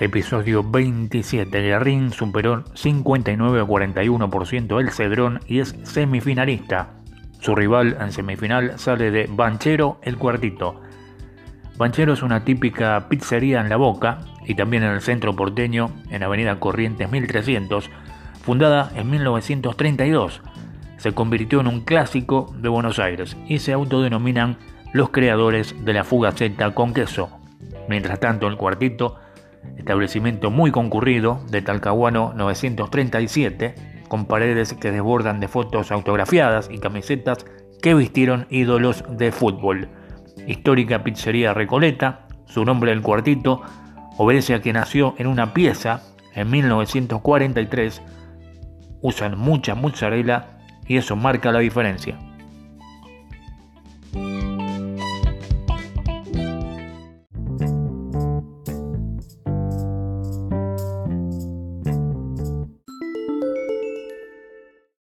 Episodio 27. Guerrín superó 59 a 41% el Cedrón y es semifinalista. Su rival en semifinal sale de Banchero el Cuartito. Banchero es una típica pizzería en La Boca y también en el centro porteño, en Avenida Corrientes 1300, fundada en 1932. Se convirtió en un clásico de Buenos Aires y se autodenominan los creadores de la fugaceta con queso. Mientras tanto, el Cuartito establecimiento muy concurrido de Talcahuano 937, con paredes que desbordan de fotos autografiadas y camisetas que vistieron ídolos de fútbol. Histórica pizzería Recoleta, su nombre el cuartito, obedece a que nació en una pieza en 1943. Usan mucha mozzarella y eso marca la diferencia.